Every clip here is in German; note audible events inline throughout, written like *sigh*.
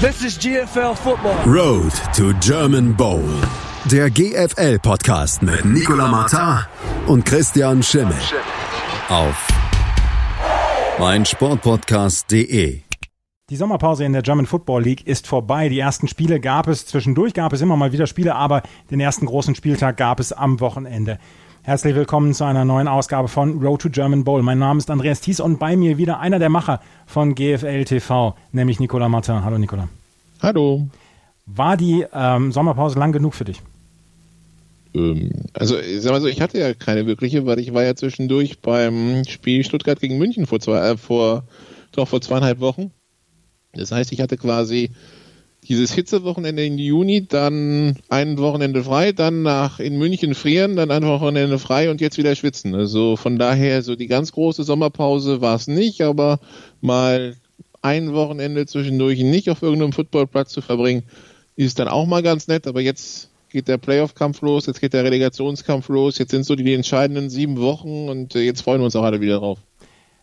This is GFL Football. Road to German Bowl. Der GFL-Podcast mit Nicola Martin und Christian Schimmel. Auf meinsportpodcast.de. Die Sommerpause in der German Football League ist vorbei. Die ersten Spiele gab es, zwischendurch gab es immer mal wieder Spiele, aber den ersten großen Spieltag gab es am Wochenende. Herzlich willkommen zu einer neuen Ausgabe von Road to German Bowl. Mein Name ist Andreas Thies und bei mir wieder einer der Macher von GFL TV, nämlich Nicola Martin. Hallo Nicola. Hallo. War die ähm, Sommerpause lang genug für dich? Ähm, also, ich sag mal so, ich hatte ja keine wirkliche, weil ich war ja zwischendurch beim Spiel Stuttgart gegen München vor zwei, äh, vor, doch vor zweieinhalb Wochen. Das heißt, ich hatte quasi dieses Hitzewochenende im Juni, dann ein Wochenende frei, dann nach in München frieren, dann ein Wochenende frei und jetzt wieder schwitzen. Also von daher, so die ganz große Sommerpause war es nicht, aber mal ein Wochenende zwischendurch nicht auf irgendeinem Footballplatz zu verbringen, ist dann auch mal ganz nett, aber jetzt geht der Playoff-Kampf los, jetzt geht der Relegationskampf los, jetzt sind so die entscheidenden sieben Wochen und äh, jetzt freuen wir uns auch alle wieder drauf.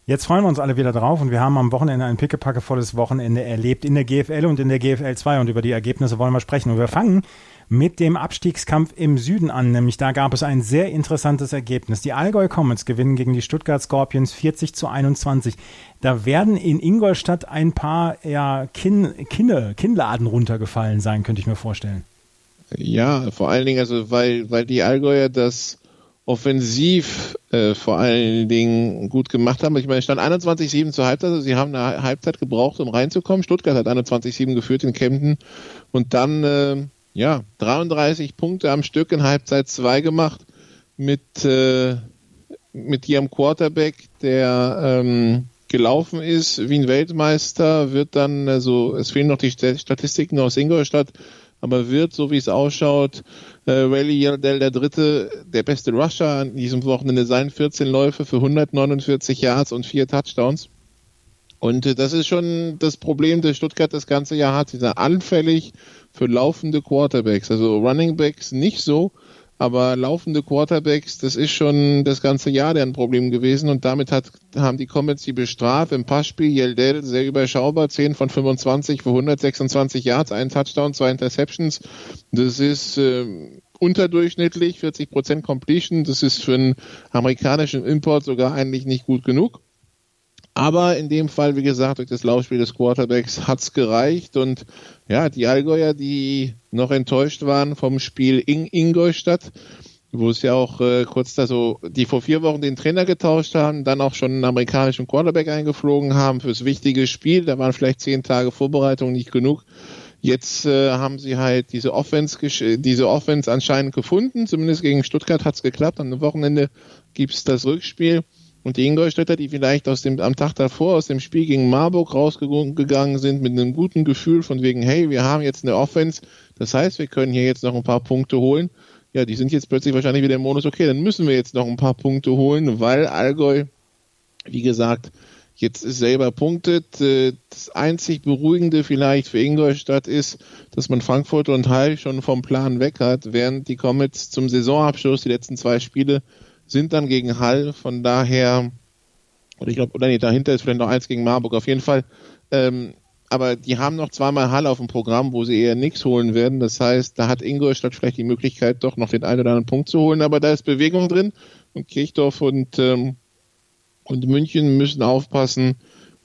Jetzt freuen wir uns alle wieder drauf und wir haben am Wochenende ein pickepackevolles Wochenende erlebt in der GFL und in der GFL 2 und über die Ergebnisse wollen wir sprechen. Und wir fangen mit dem Abstiegskampf im Süden an, nämlich da gab es ein sehr interessantes Ergebnis. Die Allgäu Comets gewinnen gegen die Stuttgart Scorpions 40 zu 21. Da werden in Ingolstadt ein paar ja, Kinn, Kinne, Kinnladen runtergefallen sein, könnte ich mir vorstellen. Ja, vor allen Dingen, also weil, weil die Allgäuer das offensiv äh, vor allen Dingen gut gemacht haben. Ich meine, es stand 21-7 zur Halbzeit, also sie haben eine Halbzeit gebraucht, um reinzukommen. Stuttgart hat 21-7 geführt in Kempten und dann äh, ja 33 Punkte am Stück in Halbzeit 2 gemacht mit äh, mit ihrem Quarterback, der ähm, gelaufen ist wie ein Weltmeister, wird dann, also es fehlen noch die Statistiken aus Ingolstadt, aber wird, so wie es ausschaut, äh, Rayleigh Yardell der Dritte, der beste Rusher an diesem Wochenende sein, 14 Läufe für 149 Yards und vier Touchdowns. Und äh, das ist schon das Problem, das Stuttgart das ganze Jahr hat. Sie sind anfällig für laufende Quarterbacks. Also Running Backs nicht so, aber laufende Quarterbacks, das ist schon das ganze Jahr deren Problem gewesen und damit hat, haben die Comets die bestraft. Im Passspiel Yeldell sehr überschaubar, 10 von 25 für 126 Yards, ein Touchdown, zwei Interceptions. Das ist äh, unterdurchschnittlich, 40% Completion. Das ist für einen amerikanischen Import sogar eigentlich nicht gut genug. Aber in dem Fall, wie gesagt, durch das Laufspiel des Quarterbacks hat's gereicht und ja, die Allgäuer, die noch enttäuscht waren vom Spiel in Ingolstadt, wo es ja auch äh, kurz da so, die vor vier Wochen den Trainer getauscht haben, dann auch schon einen amerikanischen Quarterback eingeflogen haben fürs wichtige Spiel. Da waren vielleicht zehn Tage Vorbereitung nicht genug. Jetzt äh, haben sie halt diese Offense, diese Offense anscheinend gefunden. Zumindest gegen Stuttgart hat's geklappt. Am Wochenende gibt's das Rückspiel. Und die Ingolstädter, die vielleicht aus dem, am Tag davor aus dem Spiel gegen Marburg rausgegangen sind mit einem guten Gefühl von wegen, hey, wir haben jetzt eine Offense, das heißt, wir können hier jetzt noch ein paar Punkte holen. Ja, die sind jetzt plötzlich wahrscheinlich wieder im Modus, okay, dann müssen wir jetzt noch ein paar Punkte holen, weil Allgäu, wie gesagt, jetzt selber punktet. Äh, das einzig Beruhigende vielleicht für Ingolstadt ist, dass man Frankfurt und Hall schon vom Plan weg hat, während die Comets zum Saisonabschluss die letzten zwei Spiele sind dann gegen Hall, von daher, oder ich glaube, oder nee, dahinter ist vielleicht noch eins gegen Marburg, auf jeden Fall. Ähm, aber die haben noch zweimal Hall auf dem Programm, wo sie eher nichts holen werden. Das heißt, da hat Ingolstadt vielleicht die Möglichkeit, doch noch den einen oder anderen Punkt zu holen, aber da ist Bewegung drin und Kirchdorf und, ähm, und München müssen aufpassen,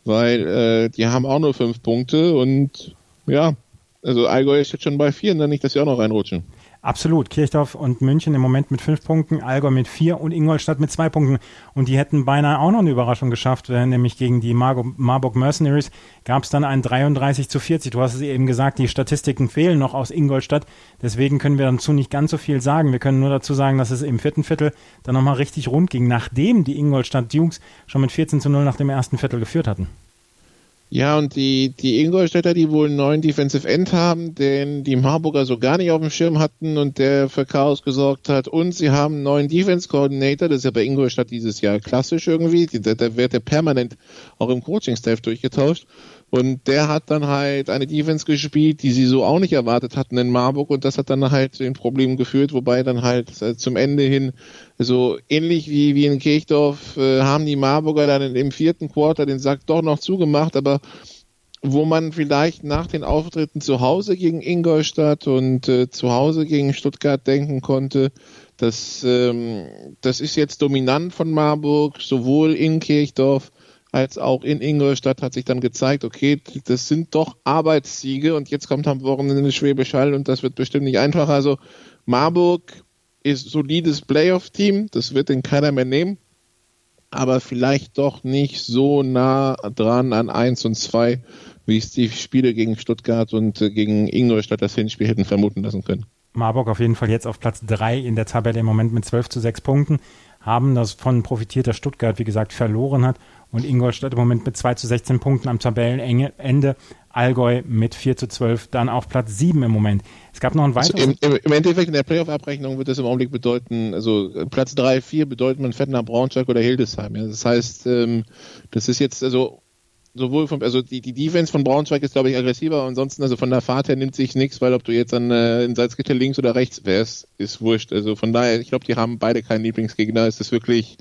weil äh, die haben auch nur fünf Punkte und ja, also Allgäu ist jetzt schon bei vier, dann nicht, dass sie auch noch reinrutschen. Absolut. Kirchdorf und München im Moment mit fünf Punkten, Allgäu mit vier und Ingolstadt mit zwei Punkten. Und die hätten beinahe auch noch eine Überraschung geschafft, äh, nämlich gegen die Mar Marburg Mercenaries gab es dann ein 33 zu 40. Du hast es eben gesagt, die Statistiken fehlen noch aus Ingolstadt. Deswegen können wir dazu nicht ganz so viel sagen. Wir können nur dazu sagen, dass es im vierten Viertel dann nochmal richtig rund ging, nachdem die Ingolstadt Dukes schon mit 14 zu 0 nach dem ersten Viertel geführt hatten. Ja, und die, die Ingolstädter, die wohl einen neuen Defensive End haben, den die Marburger so gar nicht auf dem Schirm hatten und der für Chaos gesorgt hat. Und sie haben einen neuen Defense Coordinator, das ist ja bei Ingolstadt dieses Jahr klassisch irgendwie. Da wird der permanent auch im Coaching-Staff durchgetauscht. Und der hat dann halt eine Defense gespielt, die sie so auch nicht erwartet hatten in Marburg. Und das hat dann halt zu den Problemen geführt, wobei dann halt äh, zum Ende hin so ähnlich wie, wie in Kirchdorf äh, haben die Marburger dann im vierten Quarter den Sack doch noch zugemacht, aber wo man vielleicht nach den Auftritten zu Hause gegen Ingolstadt und äh, zu Hause gegen Stuttgart denken konnte, dass ähm, das ist jetzt dominant von Marburg, sowohl in Kirchdorf als auch in Ingolstadt hat sich dann gezeigt, okay, das sind doch Arbeitssiege und jetzt kommt am Wochenende Schwäbisch Hall und das wird bestimmt nicht einfacher. Also Marburg ist solides Playoff-Team, das wird den keiner mehr nehmen, aber vielleicht doch nicht so nah dran an 1 und 2, wie es die Spiele gegen Stuttgart und äh, gegen Ingolstadt das Hinspiel hätten vermuten lassen können. Marburg auf jeden Fall jetzt auf Platz 3 in der Tabelle im Moment mit 12 zu 6 Punkten, haben das von profitiert, dass Stuttgart, wie gesagt, verloren hat und Ingolstadt im Moment mit 2 zu 16 Punkten am Tabellenende. Allgäu mit 4 zu 12 dann auf Platz 7 im Moment. Es gab noch ein also weiteres. Also im, im, Endeffekt in der Playoff-Abrechnung wird das im Augenblick bedeuten, also Platz 3, 4 bedeutet man Fettner, Braunschweig oder Hildesheim. Ja. Das heißt, ähm, das ist jetzt, also sowohl von, also die, die Defense von Braunschweig ist, glaube ich, aggressiver. Ansonsten, also von der Fahrt her nimmt sich nichts, weil ob du jetzt an äh, in Salzgitter links oder rechts wärst, ist wurscht. Also von daher, ich glaube, die haben beide keinen Lieblingsgegner. Es ist wirklich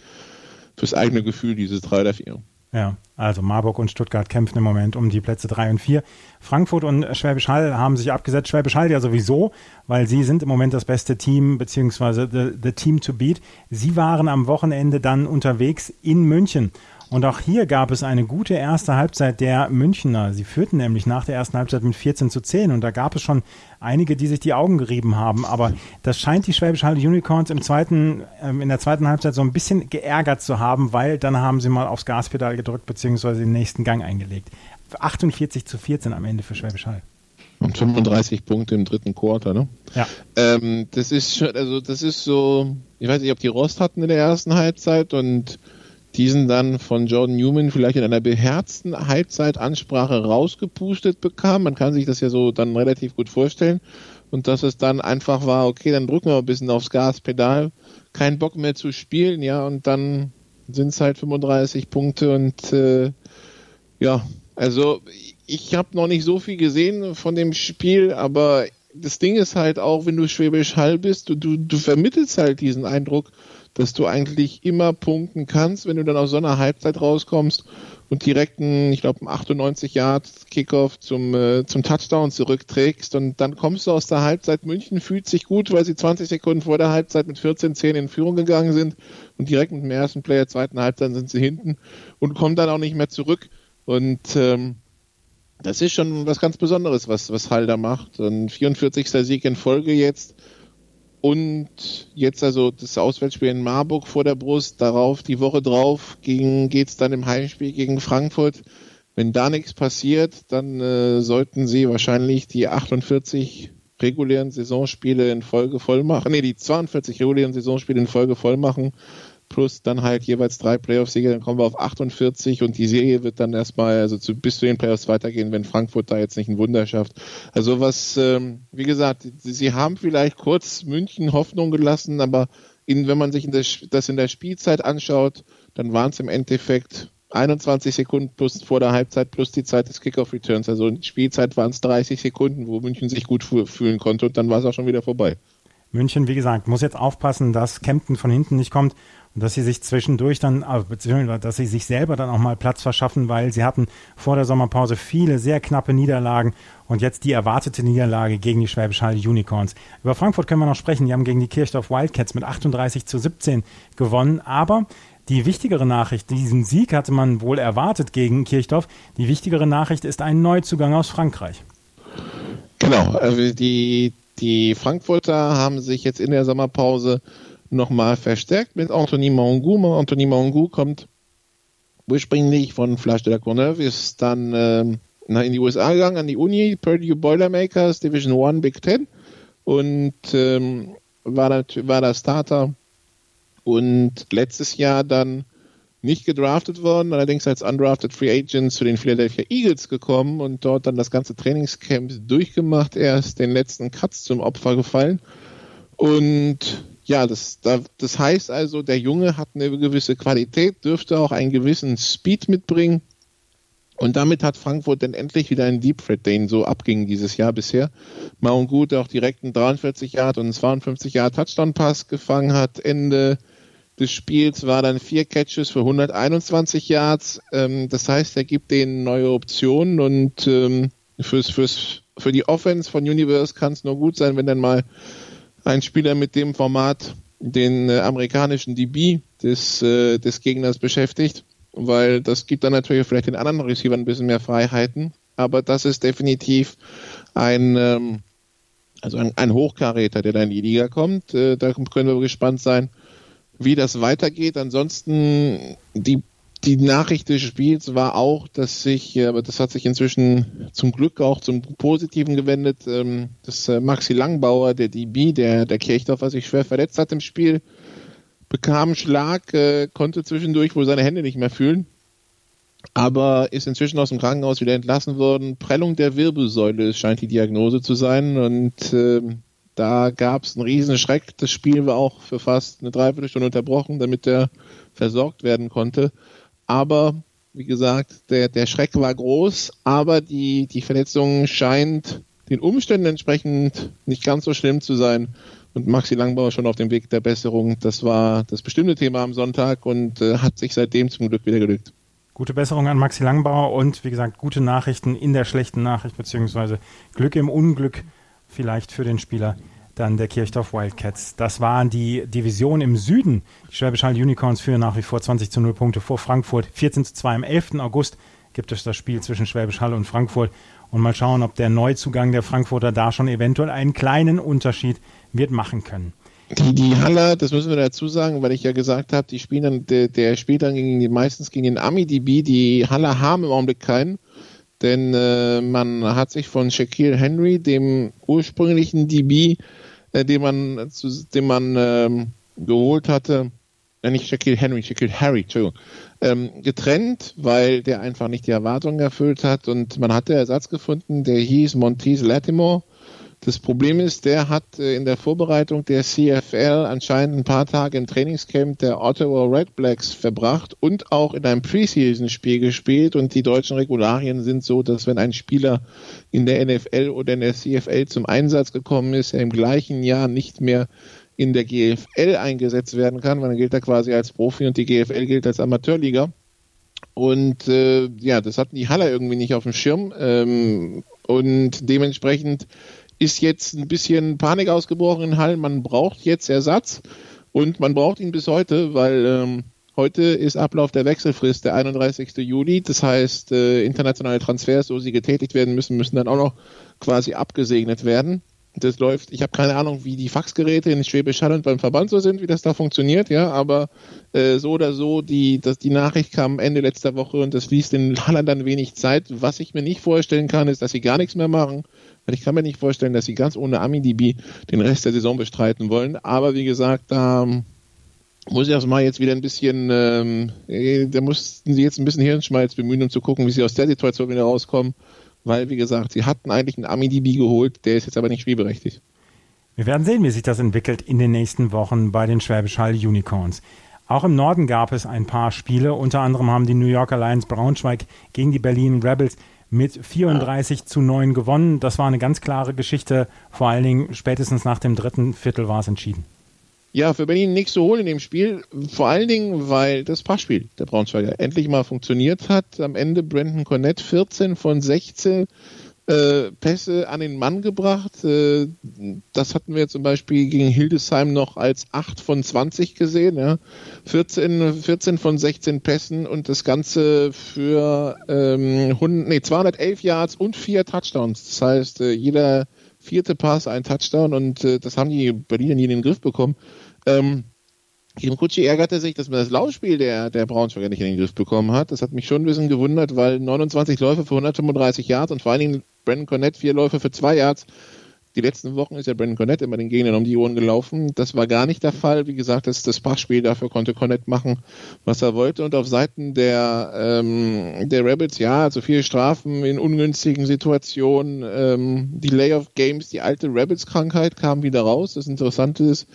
fürs eigene Gefühl, diese drei oder vier. Ja, also Marburg und Stuttgart kämpfen im Moment um die Plätze drei und vier. Frankfurt und Schwäbisch Hall haben sich abgesetzt. Schwäbisch Hall ja sowieso, weil sie sind im Moment das beste Team, beziehungsweise the, the Team to beat. Sie waren am Wochenende dann unterwegs in München und auch hier gab es eine gute erste Halbzeit der Münchner. Sie führten nämlich nach der ersten Halbzeit mit 14 zu 10 und da gab es schon einige, die sich die Augen gerieben haben. Aber das scheint die Schwäbisch Hall Unicorns im zweiten, ähm, in der zweiten Halbzeit so ein bisschen geärgert zu haben, weil dann haben sie mal aufs Gaspedal gedrückt beziehungsweise den nächsten Gang eingelegt. 48 zu 14 am Ende für Schwäbisch Hall. Und 35 Punkte im dritten Quarter, ne? Ja. Ähm, das ist schon, also das ist so, ich weiß nicht, ob die Rost hatten in der ersten Halbzeit und diesen dann von Jordan Newman vielleicht in einer beherzten Halbzeitansprache rausgepustet bekam. Man kann sich das ja so dann relativ gut vorstellen. Und dass es dann einfach war, okay, dann drücken wir ein bisschen aufs Gaspedal, kein Bock mehr zu spielen, ja, und dann sind es halt 35 Punkte und äh, ja, also ich habe noch nicht so viel gesehen von dem Spiel, aber das Ding ist halt auch, wenn du Schwäbisch Hall bist, du, du, du vermittelst halt diesen Eindruck, dass du eigentlich immer punkten kannst, wenn du dann aus so einer Halbzeit rauskommst und direkt einen, ich glaube, einen 98 Yard Kickoff zum, äh, zum Touchdown zurückträgst und dann kommst du aus der Halbzeit. München fühlt sich gut, weil sie 20 Sekunden vor der Halbzeit mit 14-10 in Führung gegangen sind und direkt mit dem ersten Player zweiten Halbzeit sind sie hinten und kommen dann auch nicht mehr zurück und ähm, das ist schon was ganz Besonderes, was, was Hall da macht. Ein 44. Sieg in Folge jetzt. Und jetzt also das Auswärtsspiel in Marburg vor der Brust, darauf die Woche drauf geht es dann im Heimspiel gegen Frankfurt. Wenn da nichts passiert, dann äh, sollten sie wahrscheinlich die 48 regulären Saisonspiele in Folge voll machen. Nee, die 42 regulären Saisonspiele in Folge voll machen plus dann halt jeweils drei Playoff-Siege, dann kommen wir auf 48 und die Serie wird dann erstmal also zu, bis zu den Playoffs weitergehen, wenn Frankfurt da jetzt nicht ein Wunder schafft. Also was, ähm, wie gesagt, sie haben vielleicht kurz München Hoffnung gelassen, aber in, wenn man sich in das, das in der Spielzeit anschaut, dann waren es im Endeffekt 21 Sekunden plus vor der Halbzeit plus die Zeit des Kickoff-Returns. Also in Spielzeit waren es 30 Sekunden, wo München sich gut fühlen konnte und dann war es auch schon wieder vorbei. München, wie gesagt, muss jetzt aufpassen, dass Kempten von hinten nicht kommt und dass sie sich zwischendurch dann, also beziehungsweise dass sie sich selber dann auch mal Platz verschaffen, weil sie hatten vor der Sommerpause viele sehr knappe Niederlagen und jetzt die erwartete Niederlage gegen die Schwäbisch Hall Unicorns. Über Frankfurt können wir noch sprechen. Die haben gegen die Kirchdorf Wildcats mit 38 zu 17 gewonnen, aber die wichtigere Nachricht, diesen Sieg hatte man wohl erwartet gegen Kirchdorf. Die wichtigere Nachricht ist ein Neuzugang aus Frankreich. Genau, also die die Frankfurter haben sich jetzt in der Sommerpause nochmal verstärkt mit Anthony Mangou. Anthony Mangou kommt ursprünglich von Flash de la Courneuve, ist dann ähm, in die USA gegangen, an die Uni, Purdue Boilermakers, Division One, Big Ten und ähm, war, da, war da Starter und letztes Jahr dann nicht gedraftet worden, allerdings als undrafted Free Agent zu den Philadelphia Eagles gekommen und dort dann das ganze Trainingscamp durchgemacht. Er ist den letzten Cuts zum Opfer gefallen. Und ja, das, das heißt also, der Junge hat eine gewisse Qualität, dürfte auch einen gewissen Speed mitbringen. Und damit hat Frankfurt dann endlich wieder einen Deep Threat, der ihn so abging dieses Jahr bisher. Maungut, der auch direkt einen 43 Yard und einen 52 Yard Touchdown Pass gefangen hat, Ende des Spiels war dann vier Catches für 121 Yards. Ähm, das heißt, er gibt denen neue Optionen und ähm, fürs, fürs, für die Offense von Universe kann es nur gut sein, wenn dann mal ein Spieler mit dem Format den äh, amerikanischen DB des, äh, des Gegners beschäftigt, weil das gibt dann natürlich vielleicht den anderen Receivern ein bisschen mehr Freiheiten. Aber das ist definitiv ein, ähm, also ein, ein Hochkaräter, der da in die Liga kommt. Äh, da können wir gespannt sein, wie das weitergeht. Ansonsten die die Nachricht des Spiels war auch, dass sich, äh, aber das hat sich inzwischen zum Glück auch zum Positiven gewendet, ähm, dass äh, Maxi Langbauer, der DB, der, der Kirchdorfer sich schwer verletzt hat im Spiel, bekam einen Schlag, äh, konnte zwischendurch wohl seine Hände nicht mehr fühlen, aber ist inzwischen aus dem Krankenhaus wieder entlassen worden. Prellung der Wirbelsäule scheint die Diagnose zu sein und äh, da gab es einen riesen Schreck. Das Spiel war auch für fast eine Dreiviertelstunde unterbrochen, damit er versorgt werden konnte. Aber wie gesagt, der, der Schreck war groß, aber die, die Verletzung scheint den Umständen entsprechend nicht ganz so schlimm zu sein. Und Maxi Langbauer schon auf dem Weg der Besserung. Das war das bestimmte Thema am Sonntag und äh, hat sich seitdem zum Glück wieder gelückt. Gute Besserung an Maxi Langbauer und wie gesagt, gute Nachrichten in der schlechten Nachricht, beziehungsweise Glück im Unglück vielleicht für den Spieler dann der Kirchdorf Wildcats. Das waren die Division im Süden. Die Schwäbisch Hall Unicorns führen nach wie vor 20 zu 0 Punkte vor Frankfurt. 14 zu 2 am 11. August gibt es das Spiel zwischen Schwäbisch Hall und Frankfurt. Und mal schauen, ob der Neuzugang der Frankfurter da schon eventuell einen kleinen Unterschied wird machen können. Die, die Haller, das müssen wir dazu sagen, weil ich ja gesagt habe, die spielen dann, der, der spielt dann gegen die, meistens gegen den Ami-DB. Die Haller haben im Augenblick keinen, denn äh, man hat sich von Shaquille Henry, dem ursprünglichen DB, äh, den man, zu, den man ähm, geholt hatte, äh, nicht Shaquille Henry, Shaquille Harry, Entschuldigung, ähm, getrennt, weil der einfach nicht die Erwartungen erfüllt hat. Und man hatte Ersatz gefunden, der hieß Montez Latimore das Problem ist, der hat äh, in der Vorbereitung der CFL anscheinend ein paar Tage im Trainingscamp der Ottawa Red Blacks verbracht und auch in einem Preseason-Spiel gespielt. Und die deutschen Regularien sind so, dass wenn ein Spieler in der NFL oder in der CFL zum Einsatz gekommen ist, er im gleichen Jahr nicht mehr in der GFL eingesetzt werden kann, weil dann gilt er quasi als Profi und die GFL gilt als Amateurliga. Und äh, ja, das hatten die Haller irgendwie nicht auf dem Schirm. Ähm, und dementsprechend ist jetzt ein bisschen Panik ausgebrochen in Hallen. Man braucht jetzt Ersatz und man braucht ihn bis heute, weil ähm, heute ist Ablauf der Wechselfrist, der 31. Juli. Das heißt, äh, internationale Transfers, so sie getätigt werden müssen, müssen dann auch noch quasi abgesegnet werden. Das läuft, ich habe keine Ahnung, wie die Faxgeräte in Schwäbisch Hall und beim Verband so sind, wie das da funktioniert, ja, aber äh, so oder so, die, dass die Nachricht kam Ende letzter Woche und das ließ den Hallern dann wenig Zeit. Was ich mir nicht vorstellen kann, ist, dass sie gar nichts mehr machen weil ich kann mir nicht vorstellen, dass sie ganz ohne AmiDB den Rest der Saison bestreiten wollen. Aber wie gesagt, da muss ich erstmal jetzt wieder ein bisschen, ähm, äh, da mussten sie jetzt ein bisschen Hirnschmalz bemühen, um zu gucken, wie sie aus der Situation wieder rauskommen. Weil, wie gesagt, sie hatten eigentlich einen AmiDB geholt, der ist jetzt aber nicht spielberechtigt. Wir werden sehen, wie sich das entwickelt in den nächsten Wochen bei den Schwäbisch Hall Unicorns. Auch im Norden gab es ein paar Spiele. Unter anderem haben die New Yorker Lions Braunschweig gegen die Berlin Rebels mit 34 zu 9 gewonnen. Das war eine ganz klare Geschichte. Vor allen Dingen spätestens nach dem dritten Viertel war es entschieden. Ja, für Berlin nichts zu holen in dem Spiel. Vor allen Dingen, weil das Passspiel der Braunschweiger endlich mal funktioniert hat. Am Ende Brandon Cornett 14 von 16 äh, Pässe an den Mann gebracht. Äh, das hatten wir zum Beispiel gegen Hildesheim noch als 8 von 20 gesehen. Ja. 14, 14 von 16 Pässen und das Ganze für ähm, 100, nee, 211 Yards und vier Touchdowns. Das heißt, äh, jeder vierte Pass ein Touchdown und äh, das haben die Berliner nie in den Griff bekommen. Ähm, Kim Kutschi ärgerte sich, dass man das Laufspiel der, der Braunschweiger nicht in den Griff bekommen hat. Das hat mich schon ein bisschen gewundert, weil 29 Läufe für 135 Yards und vor allen Dingen Brandon Cornett vier Läufe für zwei Yards. Die letzten Wochen ist ja Brandon Cornett immer den Gegnern um die Ohren gelaufen. Das war gar nicht der Fall. Wie gesagt, das, das Passspiel, dafür konnte Cornett machen, was er wollte. Und auf Seiten der, ähm, der Rabbits, ja, also viele Strafen in ungünstigen Situationen. Ähm, die Layoff Games, die alte Rabbits-Krankheit kam wieder raus. Das Interessante ist,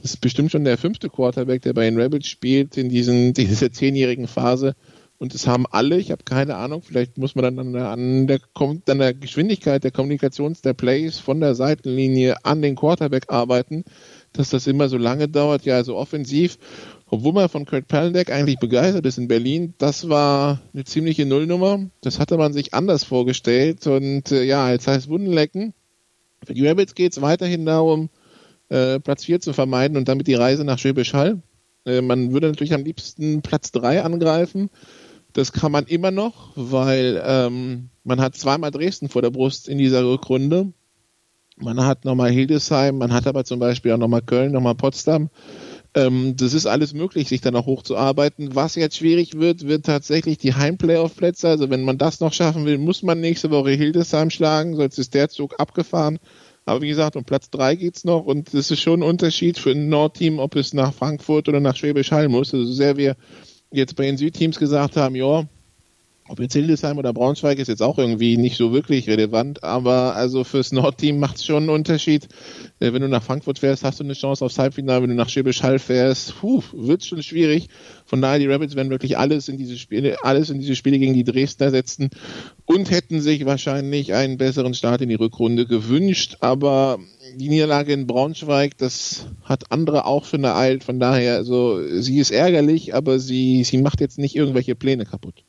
das ist bestimmt schon der fünfte Quarterback, der bei den Rebels spielt in diesen, *laughs* dieser zehnjährigen Phase, Und es haben alle, ich habe keine Ahnung, vielleicht muss man dann an der, an der, an der Geschwindigkeit der Kommunikations der Plays von der Seitenlinie an den Quarterback arbeiten, dass das immer so lange dauert. Ja, also offensiv, obwohl man von Kurt Palendeck eigentlich begeistert ist in Berlin, das war eine ziemliche Nullnummer. Das hatte man sich anders vorgestellt. Und äh, ja, jetzt heißt Wundenlecken. Für die Rabbits geht es weiterhin darum, äh, Platz 4 zu vermeiden und damit die Reise nach Schwäbisch Hall. Äh, man würde natürlich am liebsten Platz 3 angreifen. Das kann man immer noch, weil ähm, man hat zweimal Dresden vor der Brust in dieser Rückrunde. Man hat nochmal Hildesheim, man hat aber zum Beispiel auch nochmal Köln, nochmal Potsdam. Ähm, das ist alles möglich, sich da noch hochzuarbeiten. Was jetzt schwierig wird, wird tatsächlich die Heimplayoff-Plätze. Also wenn man das noch schaffen will, muss man nächste Woche Hildesheim schlagen, sonst ist der Zug abgefahren. Aber wie gesagt, um Platz 3 geht's noch und das ist schon ein Unterschied für ein Nordteam, ob es nach Frankfurt oder nach Schwäbisch Hall muss. Also so sehr wir jetzt bei den Südteams gesagt haben, ja, ob jetzt Hildesheim oder Braunschweig ist jetzt auch irgendwie nicht so wirklich relevant, aber also fürs Nordteam macht es schon einen Unterschied. Äh, wenn du nach Frankfurt fährst, hast du eine Chance aufs Halbfinale. Wenn du nach Schwäbisch Hall fährst, wird schon schwierig. Von daher, die Rabbits werden wirklich alles in diese Spiele, alles in diese Spiele gegen die Dresdner setzen und hätten sich wahrscheinlich einen besseren Start in die Rückrunde gewünscht, aber die Niederlage in Braunschweig, das hat andere auch schon ereilt. Von daher, also sie ist ärgerlich, aber sie, sie macht jetzt nicht irgendwelche Pläne kaputt.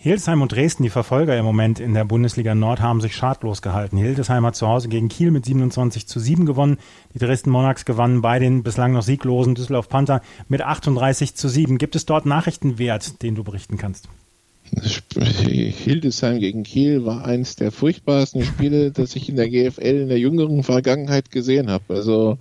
Hildesheim und Dresden, die Verfolger im Moment in der Bundesliga Nord, haben sich schadlos gehalten. Hildesheim hat zu Hause gegen Kiel mit 27 zu 7 gewonnen. Die Dresden Monarchs gewannen bei den bislang noch sieglosen Düsseldorf Panther mit 38 zu 7. Gibt es dort Nachrichtenwert, den du berichten kannst? Hildesheim gegen Kiel war eins der furchtbarsten Spiele, *laughs* das ich in der GFL in der jüngeren Vergangenheit gesehen habe. Also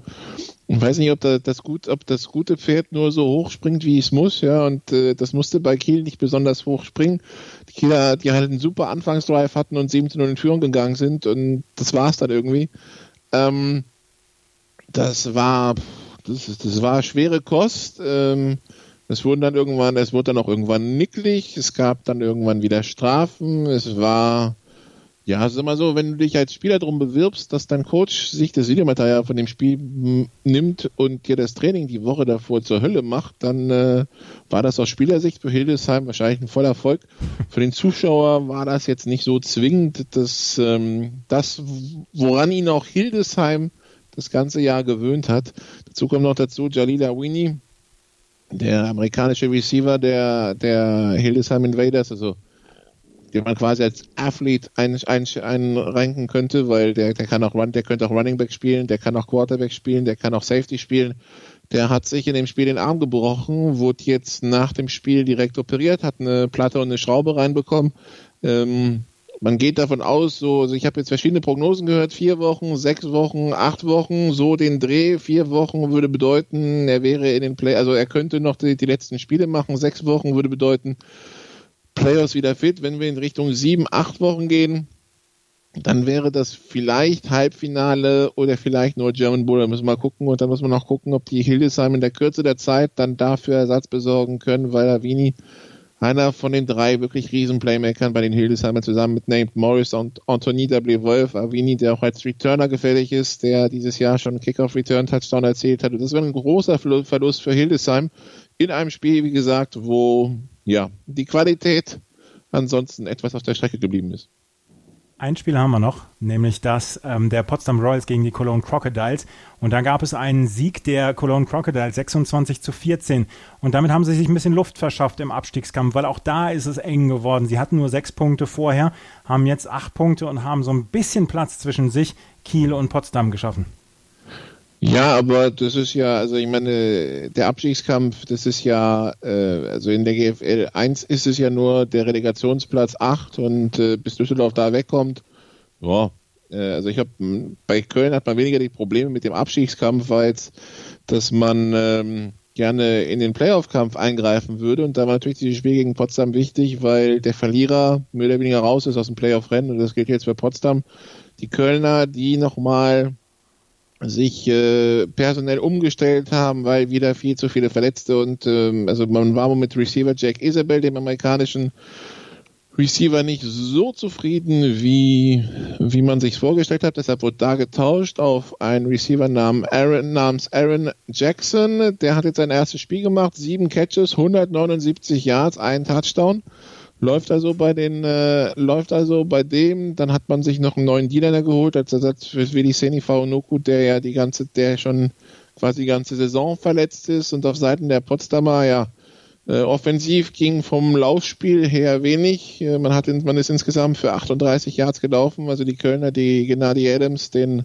ich weiß nicht, ob da das gut, ob das gute Pferd nur so hoch springt, wie es muss, ja, und äh, das musste bei Kiel nicht besonders hoch springen. Die Kieler, die halt einen super Anfangsdrive hatten und 17 in Führung gegangen sind und das war's dann irgendwie. Ähm, das war, das, das war schwere Kost. Ähm, es wurden dann irgendwann, es wurde dann auch irgendwann nicklig, es gab dann irgendwann wieder Strafen, es war ja, ist immer so, wenn du dich als Spieler darum bewirbst, dass dein Coach sich das Videomaterial von dem Spiel nimmt und dir das Training die Woche davor zur Hölle macht, dann äh, war das aus Spielersicht für Hildesheim wahrscheinlich ein voller Erfolg. Für den Zuschauer war das jetzt nicht so zwingend, dass ähm, das, woran ihn auch Hildesheim das ganze Jahr gewöhnt hat. Dazu kommt noch dazu Jalila Winnie, der amerikanische Receiver der, der Hildesheim Invaders, also den man quasi als Athlet ein, ein, einranken könnte, weil der, der kann auch Run, der könnte auch Running Back spielen, der kann auch Quarterback spielen, der kann auch Safety spielen. Der hat sich in dem Spiel den Arm gebrochen, wurde jetzt nach dem Spiel direkt operiert, hat eine Platte und eine Schraube reinbekommen. Ähm, man geht davon aus, so, also ich habe jetzt verschiedene Prognosen gehört, vier Wochen, sechs Wochen, acht Wochen, so den Dreh, vier Wochen würde bedeuten, er wäre in den Play, also er könnte noch die, die letzten Spiele machen, sechs Wochen würde bedeuten, Playoffs wieder fit. Wenn wir in Richtung sieben, acht Wochen gehen, dann wäre das vielleicht Halbfinale oder vielleicht nur German Bowl. Da müssen wir mal gucken und dann muss man noch gucken, ob die Hildesheim in der Kürze der Zeit dann dafür Ersatz besorgen können, weil Avini einer von den drei wirklich riesen Playmakern bei den Hildesheimer zusammen mit Named Morris und Anthony W. Wolf, Avini, der auch als Returner gefährlich ist, der dieses Jahr schon Kickoff-Return-Touchdown erzählt hat. Und das wäre ein großer Verlust für Hildesheim in einem Spiel, wie gesagt, wo ja, die Qualität ansonsten etwas auf der Strecke geblieben ist. Ein Spiel haben wir noch, nämlich das ähm, der Potsdam Royals gegen die Cologne Crocodiles. Und da gab es einen Sieg der Cologne Crocodiles 26 zu 14. Und damit haben sie sich ein bisschen Luft verschafft im Abstiegskampf, weil auch da ist es eng geworden. Sie hatten nur sechs Punkte vorher, haben jetzt acht Punkte und haben so ein bisschen Platz zwischen sich, Kiel und Potsdam geschaffen. Ja, aber das ist ja, also ich meine, der Abstiegskampf, das ist ja, äh, also in der GFL 1 ist es ja nur der Relegationsplatz 8 und äh, bis Düsseldorf da wegkommt, ja, äh, also ich habe, bei Köln hat man weniger die Probleme mit dem Abstiegskampf, weil jetzt, dass man ähm, gerne in den Playoff-Kampf eingreifen würde. Und da war natürlich dieses Spiel gegen Potsdam wichtig, weil der Verlierer mehr oder weniger raus ist aus dem Playoff-Rennen. Und das gilt jetzt für Potsdam. Die Kölner, die nochmal sich äh, personell umgestellt haben, weil wieder viel zu viele Verletzte und ähm, also man war mit Receiver Jack Isabel, dem amerikanischen Receiver nicht so zufrieden, wie, wie man sich vorgestellt hat. Deshalb wurde da getauscht auf einen Receiver namens Aaron, namens Aaron Jackson. Der hat jetzt sein erstes Spiel gemacht. Sieben Catches, 179 Yards, ein Touchdown. Läuft also bei den, äh, läuft also bei dem. Dann hat man sich noch einen neuen D-Liner geholt als Ersatz für Seni Faunuku, der ja die ganze, der schon quasi die ganze Saison verletzt ist und auf Seiten der Potsdamer, ja, äh, offensiv ging vom Laufspiel her wenig. Äh, man, hat in, man ist insgesamt für 38 Yards gelaufen. Also die Kölner, die Gennady Adams, den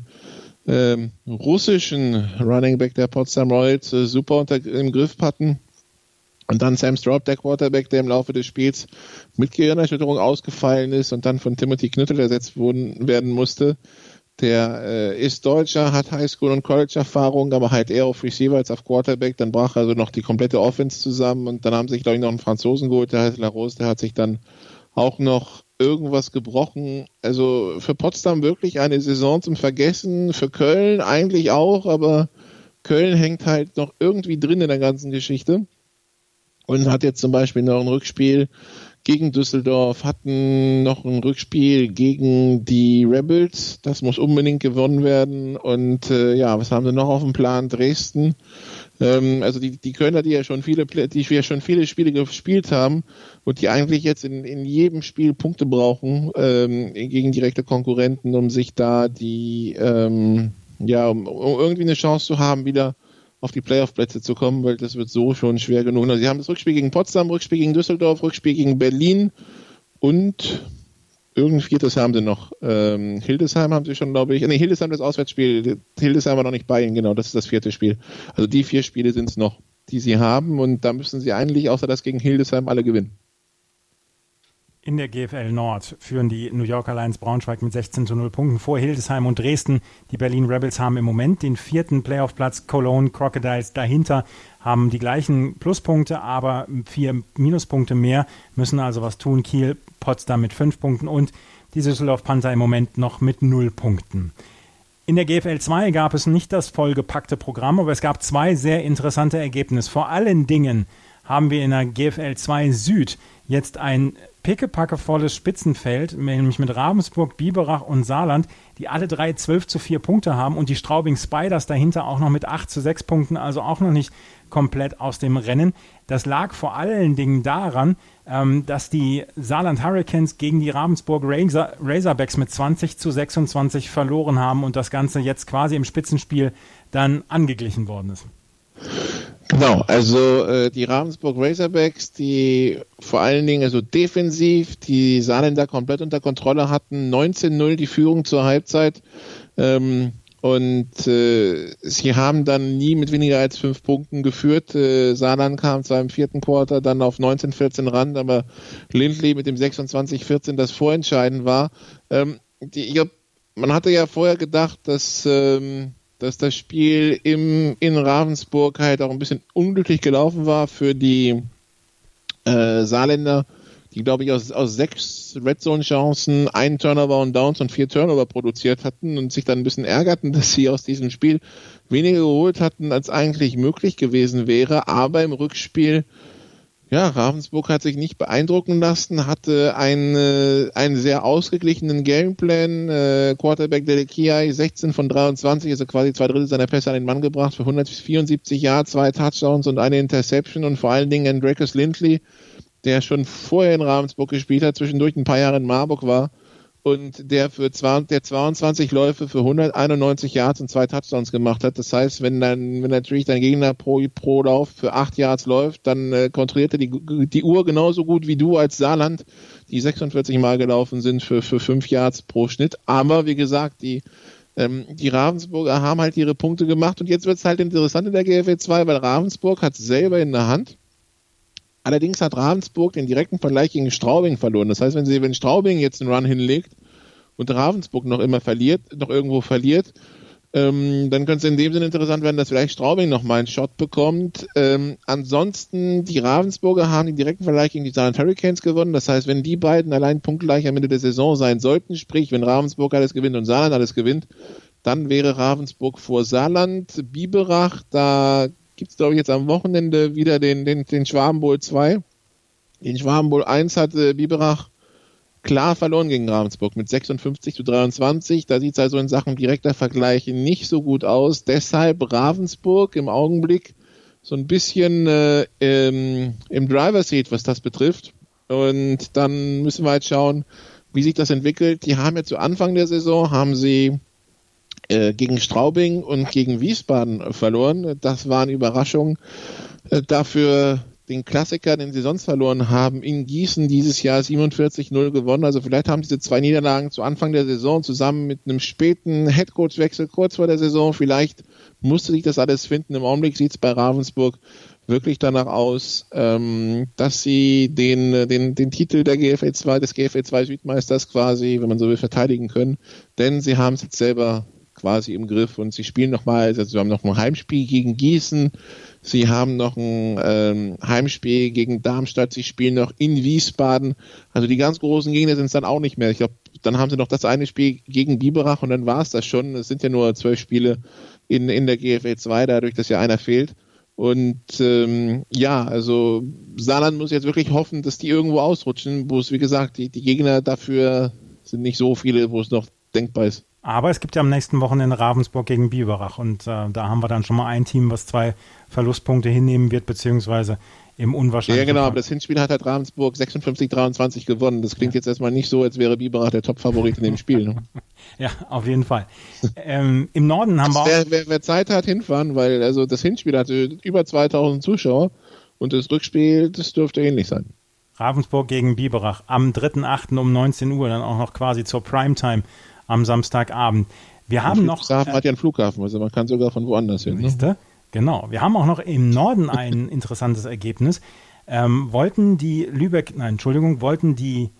ähm, russischen Running Back der Potsdam Royals, äh, super unter, im Griff hatten. Und dann Sam Straub, der Quarterback, der im Laufe des Spiels mit Gehirnerschütterung ausgefallen ist und dann von Timothy Knüttel ersetzt wurden, werden musste. Der äh, ist Deutscher, hat Highschool- und College-Erfahrung, aber halt eher auf Receiver als auf Quarterback. Dann brach also noch die komplette Offense zusammen und dann haben sich, glaube ich, noch einen Franzosen geholt, der heißt Larose, der hat sich dann auch noch irgendwas gebrochen. Also für Potsdam wirklich eine Saison zum Vergessen, für Köln eigentlich auch, aber Köln hängt halt noch irgendwie drin in der ganzen Geschichte und hat jetzt zum Beispiel noch ein Rückspiel gegen Düsseldorf, hatten noch ein Rückspiel gegen die Rebels. Das muss unbedingt gewonnen werden. Und äh, ja, was haben sie noch auf dem Plan? Dresden. Ähm, also die, die Kölner, die ja schon viele, die ja schon viele Spiele gespielt haben und die eigentlich jetzt in, in jedem Spiel Punkte brauchen ähm, gegen direkte Konkurrenten, um sich da die ähm, ja, um, um irgendwie eine Chance zu haben, wieder auf die Playoff-Plätze zu kommen, weil das wird so schon schwer genug. Also sie haben das Rückspiel gegen Potsdam, Rückspiel gegen Düsseldorf, Rückspiel gegen Berlin und irgendwie viertes haben sie noch. Ähm, Hildesheim haben sie schon, glaube ich. Nee, Hildesheim das Auswärtsspiel. Hildesheim war noch nicht bei ihnen, genau, das ist das vierte Spiel. Also die vier Spiele sind es noch, die sie haben und da müssen sie eigentlich, außer das gegen Hildesheim, alle gewinnen. In der GFL Nord führen die New Yorker Lions Braunschweig mit 16 zu 0 Punkten vor Hildesheim und Dresden. Die Berlin Rebels haben im Moment den vierten Playoff-Platz. Cologne Crocodiles dahinter haben die gleichen Pluspunkte, aber vier Minuspunkte mehr, müssen also was tun. Kiel, Potsdam mit fünf Punkten und die Düsseldorf Panther im Moment noch mit null Punkten. In der GFL 2 gab es nicht das vollgepackte Programm, aber es gab zwei sehr interessante Ergebnisse. Vor allen Dingen haben wir in der GFL 2 Süd jetzt ein pickepackevolles Spitzenfeld, nämlich mit Ravensburg, Biberach und Saarland, die alle drei 12 zu 4 Punkte haben und die Straubing Spiders dahinter auch noch mit 8 zu 6 Punkten, also auch noch nicht komplett aus dem Rennen. Das lag vor allen Dingen daran, ähm, dass die Saarland Hurricanes gegen die Ravensburg Razor, Razorbacks mit 20 zu 26 verloren haben und das Ganze jetzt quasi im Spitzenspiel dann angeglichen worden ist. Genau, also äh, die Ravensburg Razorbacks, die vor allen Dingen also defensiv die Saarländer komplett unter Kontrolle hatten, 19-0 die Führung zur Halbzeit ähm, und äh, sie haben dann nie mit weniger als fünf Punkten geführt. Äh, Saarland kam zwar im vierten Quarter dann auf 19-14 ran, aber Lindley mit dem 26-14 das vorentscheidend war. Ähm, die, ich, man hatte ja vorher gedacht, dass ähm, dass das Spiel im, in Ravensburg halt auch ein bisschen unglücklich gelaufen war für die äh, Saarländer, die glaube ich aus, aus sechs Red Zone Chancen einen Turnover und Downs und vier Turnover produziert hatten und sich dann ein bisschen ärgerten, *laughs* dass sie aus diesem Spiel weniger geholt hatten, als eigentlich möglich gewesen wäre. Aber im Rückspiel ja, Ravensburg hat sich nicht beeindrucken lassen, hatte einen, einen sehr ausgeglichenen Gameplan. Äh, Quarterback Delekiai 16 von 23, also quasi zwei Drittel seiner Pässe an den Mann gebracht für 174 Yards, zwei Touchdowns und eine Interception und vor allen Dingen Andreas Lindley, der schon vorher in Ravensburg gespielt hat, zwischendurch ein paar Jahre in Marburg war und der für zwei, der 22 Läufe für 191 Yards und zwei Touchdowns gemacht hat. Das heißt, wenn dann, wenn natürlich dein Gegner pro, pro Lauf für acht Yards läuft, dann äh, kontrolliert er die, die Uhr genauso gut wie du als Saarland, die 46 Mal gelaufen sind für, für fünf Yards pro Schnitt. Aber wie gesagt, die, ähm, die Ravensburger haben halt ihre Punkte gemacht und jetzt wird es halt interessant in der GFL 2, weil Ravensburg hat selber in der Hand, Allerdings hat Ravensburg den direkten Vergleich gegen Straubing verloren. Das heißt, wenn sie, wenn Straubing jetzt einen Run hinlegt und Ravensburg noch immer verliert, noch irgendwo verliert, ähm, dann könnte es in dem Sinne interessant werden, dass vielleicht Straubing noch mal einen Shot bekommt. Ähm, ansonsten, die Ravensburger haben den direkten Vergleich gegen die Saarland Hurricanes gewonnen. Das heißt, wenn die beiden allein punktgleich am Ende der Saison sein sollten, sprich, wenn Ravensburg alles gewinnt und Saarland alles gewinnt, dann wäre Ravensburg vor Saarland. Biberach, da gibt es, glaube ich, jetzt am Wochenende wieder den, den, den Schwaben Bowl 2. Den Schwaben Bowl 1 hatte Biberach klar verloren gegen Ravensburg mit 56 zu 23. Da sieht es also in Sachen direkter Vergleich nicht so gut aus. Deshalb Ravensburg im Augenblick so ein bisschen äh, im, im Driver Seat, was das betrifft. Und dann müssen wir halt schauen, wie sich das entwickelt. Die haben ja zu Anfang der Saison haben sie äh, gegen Straubing und gegen Wiesbaden verloren. Das waren Überraschungen. Äh, dafür den Klassiker, den sie sonst verloren haben, in Gießen dieses Jahr 47-0 gewonnen. Also vielleicht haben diese zwei Niederlagen zu Anfang der Saison zusammen mit einem späten Headcoach-Wechsel kurz vor der Saison, vielleicht musste sich das alles finden. Im Augenblick sieht es bei Ravensburg wirklich danach aus, ähm, dass sie den, den, den Titel der GFL 2, des GFL 2 Südmeisters quasi, wenn man so will, verteidigen können. Denn sie haben es jetzt selber quasi im Griff und sie spielen nochmal, also sie haben noch ein Heimspiel gegen Gießen, sie haben noch ein ähm, Heimspiel gegen Darmstadt, sie spielen noch in Wiesbaden. Also die ganz großen Gegner sind es dann auch nicht mehr. Ich glaube, dann haben sie noch das eine Spiel gegen Biberach und dann war es das schon. Es sind ja nur zwölf Spiele in, in der GFL 2, dadurch, dass ja einer fehlt. Und ähm, ja, also Saarland muss jetzt wirklich hoffen, dass die irgendwo ausrutschen, wo es, wie gesagt, die, die Gegner dafür sind nicht so viele, wo es noch denkbar ist. Aber es gibt ja am nächsten Wochenende Ravensburg gegen Biberach und äh, da haben wir dann schon mal ein Team, was zwei Verlustpunkte hinnehmen wird, beziehungsweise im unwahrscheinlichen. Ja, genau, aber das Hinspiel hat halt Ravensburg 56-23 gewonnen. Das klingt ja. jetzt erstmal nicht so, als wäre Biberach der Top-Favorit in dem Spiel. Ne? *laughs* ja, auf jeden Fall. ähm, Im Norden haben wir auch. Wer, wer, wer Zeit hat, hinfahren, weil also das Hinspiel hatte über 2000 Zuschauer und das Rückspiel, das dürfte ähnlich sein. Ravensburg gegen Biberach am 3.8. um 19 Uhr, dann auch noch quasi zur Primetime am Samstagabend. Wir haben noch. Flughafen hat ja einen Flughafen, also man kann sogar von woanders hin. Ne? Genau. Wir haben auch noch im Norden ein *laughs* interessantes Ergebnis. Ähm, wollten die Lübeck, nein, Entschuldigung, wollten die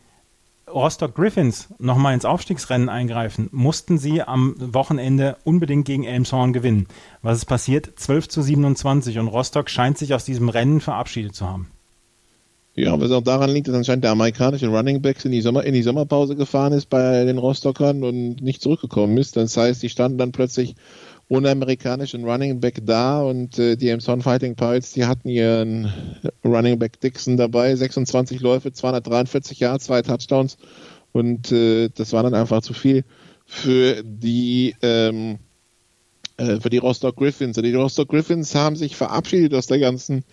Rostock Griffins nochmal ins Aufstiegsrennen eingreifen, mussten sie am Wochenende unbedingt gegen Elmshorn gewinnen. Was ist passiert? 12 zu 27 und Rostock scheint sich aus diesem Rennen verabschiedet zu haben. Ja, was auch daran liegt, dass anscheinend der amerikanische Running Backs in die, Sommer, in die Sommerpause gefahren ist bei den Rostockern und nicht zurückgekommen ist. Das heißt, die standen dann plötzlich ohne amerikanischen Running Back da und äh, die Emson Fighting Pirates, die hatten ihren Running Back Dixon dabei, 26 Läufe, 243 Yards, zwei Touchdowns und äh, das war dann einfach zu viel für die ähm, äh, für die Rostock Griffins. Die Rostock Griffins haben sich verabschiedet aus der ganzen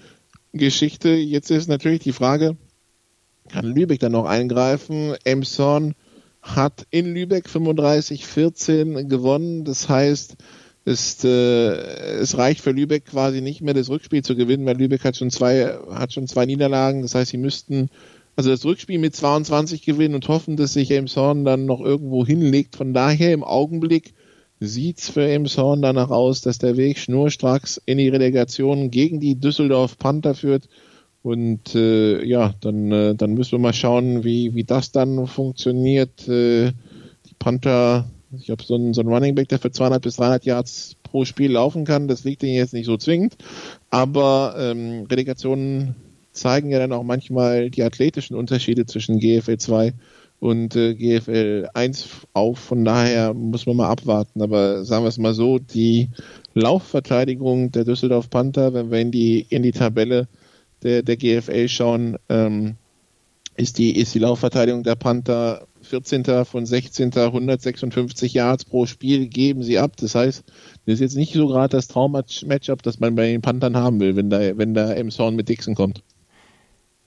Geschichte. Jetzt ist natürlich die Frage, kann Lübeck dann noch eingreifen? Emson hat in Lübeck 35-14 gewonnen. Das heißt, es, äh, es reicht für Lübeck quasi nicht mehr, das Rückspiel zu gewinnen, weil Lübeck hat schon zwei, hat schon zwei Niederlagen. Das heißt, sie müssten also das Rückspiel mit 22 gewinnen und hoffen, dass sich Emson dann noch irgendwo hinlegt. Von daher im Augenblick sieht's für Emshorn danach aus, dass der Weg schnurstracks in die Relegation gegen die Düsseldorf Panther führt. Und äh, ja, dann, äh, dann müssen wir mal schauen, wie, wie das dann funktioniert. Äh, die Panther, ich habe so einen, so einen Running Back, der für 200 bis 300 Yards pro Spiel laufen kann. Das liegt ihnen jetzt nicht so zwingend. Aber ähm, Relegationen zeigen ja dann auch manchmal die athletischen Unterschiede zwischen GFL 2 und äh, GFL 1 auf. Von daher muss man mal abwarten. Aber sagen wir es mal so, die Laufverteidigung der Düsseldorf Panther, wenn wir in die, in die Tabelle der, der GFL schauen, ähm, ist die, ist die Laufverteidigung der Panther 14. von 16. 156 Yards pro Spiel geben sie ab. Das heißt, das ist jetzt nicht so gerade das Traum-Matchup, das man bei den Panthern haben will, wenn da, wenn da Emshorn mit Dixon kommt.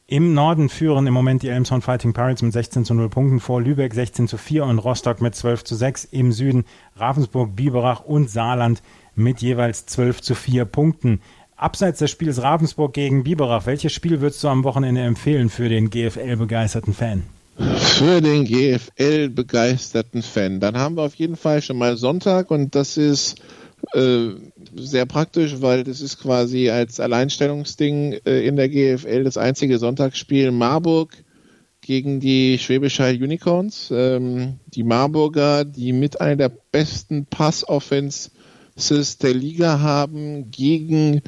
Im Norden führen im Moment die Elmshorn Fighting Pirates mit 16 zu 0 Punkten vor Lübeck 16 zu 4 und Rostock mit 12 zu 6. Im Süden Ravensburg, Biberach und Saarland mit jeweils 12 zu 4 Punkten. Abseits des Spiels Ravensburg gegen Biberach, welches Spiel würdest du am Wochenende empfehlen für den GFL-begeisterten Fan? Für den GFL-begeisterten Fan. Dann haben wir auf jeden Fall schon mal Sonntag und das ist äh, sehr praktisch, weil das ist quasi als Alleinstellungsding äh, in der GFL das einzige Sonntagsspiel Marburg gegen die Schwäbisch Hall Unicorns. Ähm, die Marburger, die mit einer der besten Pass-Offenses der Liga haben, gegen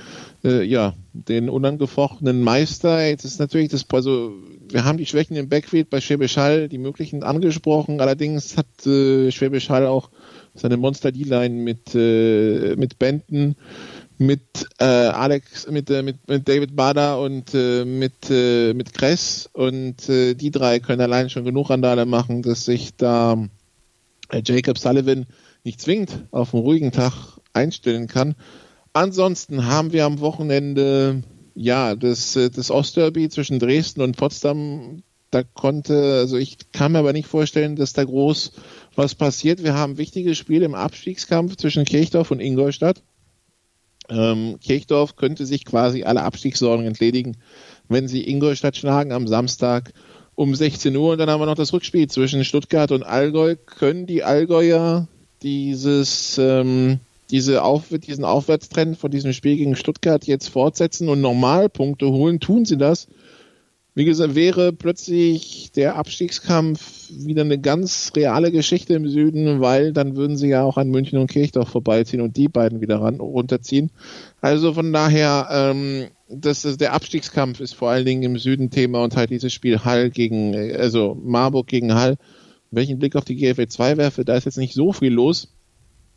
äh, ja, den unangefochtenen Meister. Jetzt ist natürlich das, also wir haben die Schwächen im Backfield bei Schwäbisch Hall, die möglichen angesprochen. Allerdings hat äh, Schwäbisch Hall auch seine Monster D-Line mit, äh, mit Benton, mit äh, Alex, mit, äh, mit, mit David Bader und äh, mit, äh, mit Kress und äh, die drei können allein schon genug Randale machen, dass sich da äh, Jacob Sullivan nicht zwingend auf einen ruhigen Tag einstellen kann. Ansonsten haben wir am Wochenende ja das, äh, das Ostderby zwischen Dresden und Potsdam. Da konnte, also ich kann mir aber nicht vorstellen, dass da groß was passiert. Wir haben wichtige Spiele im Abstiegskampf zwischen Kirchdorf und Ingolstadt. Ähm, Kirchdorf könnte sich quasi alle Abstiegssorgen entledigen, wenn sie Ingolstadt schlagen am Samstag um 16 Uhr. Und dann haben wir noch das Rückspiel zwischen Stuttgart und Allgäu. Können die Allgäuer dieses, ähm, diese Auf, diesen Aufwärtstrend von diesem Spiel gegen Stuttgart jetzt fortsetzen und Normalpunkte holen? Tun sie das? Wie gesagt, wäre plötzlich der Abstiegskampf wieder eine ganz reale Geschichte im Süden, weil dann würden sie ja auch an München und Kirchdorf vorbeiziehen und die beiden wieder ran, runterziehen. Also von daher, ähm, das ist, der Abstiegskampf ist vor allen Dingen im Süden Thema und halt dieses Spiel Hall gegen, also Marburg gegen Hall. Welchen Blick auf die GFL 2 werfe, da ist jetzt nicht so viel los.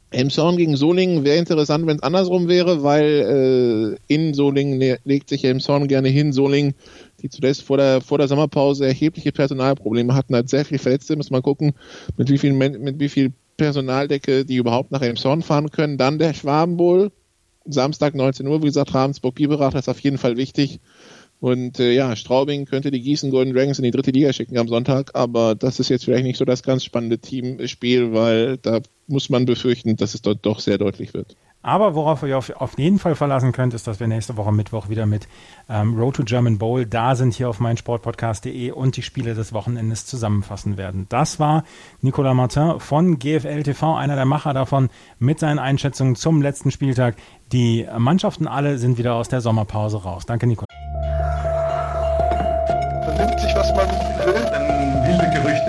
Elmshorn gegen Solingen wäre interessant, wenn es andersrum wäre, weil äh, in Solingen le legt sich Elmshorn gerne hin. Solingen die zuletzt vor der, vor der Sommerpause erhebliche Personalprobleme hatten, hat sehr viel Verletzte, muss man gucken, mit wie viel, mit wie viel Personaldecke die überhaupt nach Elmshorn fahren können. Dann der Schwabenbowl, Samstag 19 Uhr, wie gesagt, Ravensburg-Biberach, das ist auf jeden Fall wichtig. Und äh, ja, Straubing könnte die Gießen Golden Dragons in die dritte Liga schicken am Sonntag, aber das ist jetzt vielleicht nicht so das ganz spannende Teamspiel, weil da muss man befürchten, dass es dort doch sehr deutlich wird. Aber worauf ihr auf, auf jeden Fall verlassen könnt, ist, dass wir nächste Woche Mittwoch wieder mit ähm, Road to German Bowl da sind, hier auf meinsportpodcast.de und die Spiele des Wochenendes zusammenfassen werden. Das war Nicolas Martin von GFL TV, einer der Macher davon, mit seinen Einschätzungen zum letzten Spieltag. Die Mannschaften alle sind wieder aus der Sommerpause raus. Danke, Nicolas.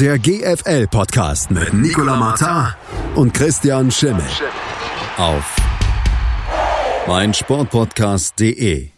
Der GFL Podcast mit Nicolas Martin und Christian Schimmel. Auf meinsportpodcast.de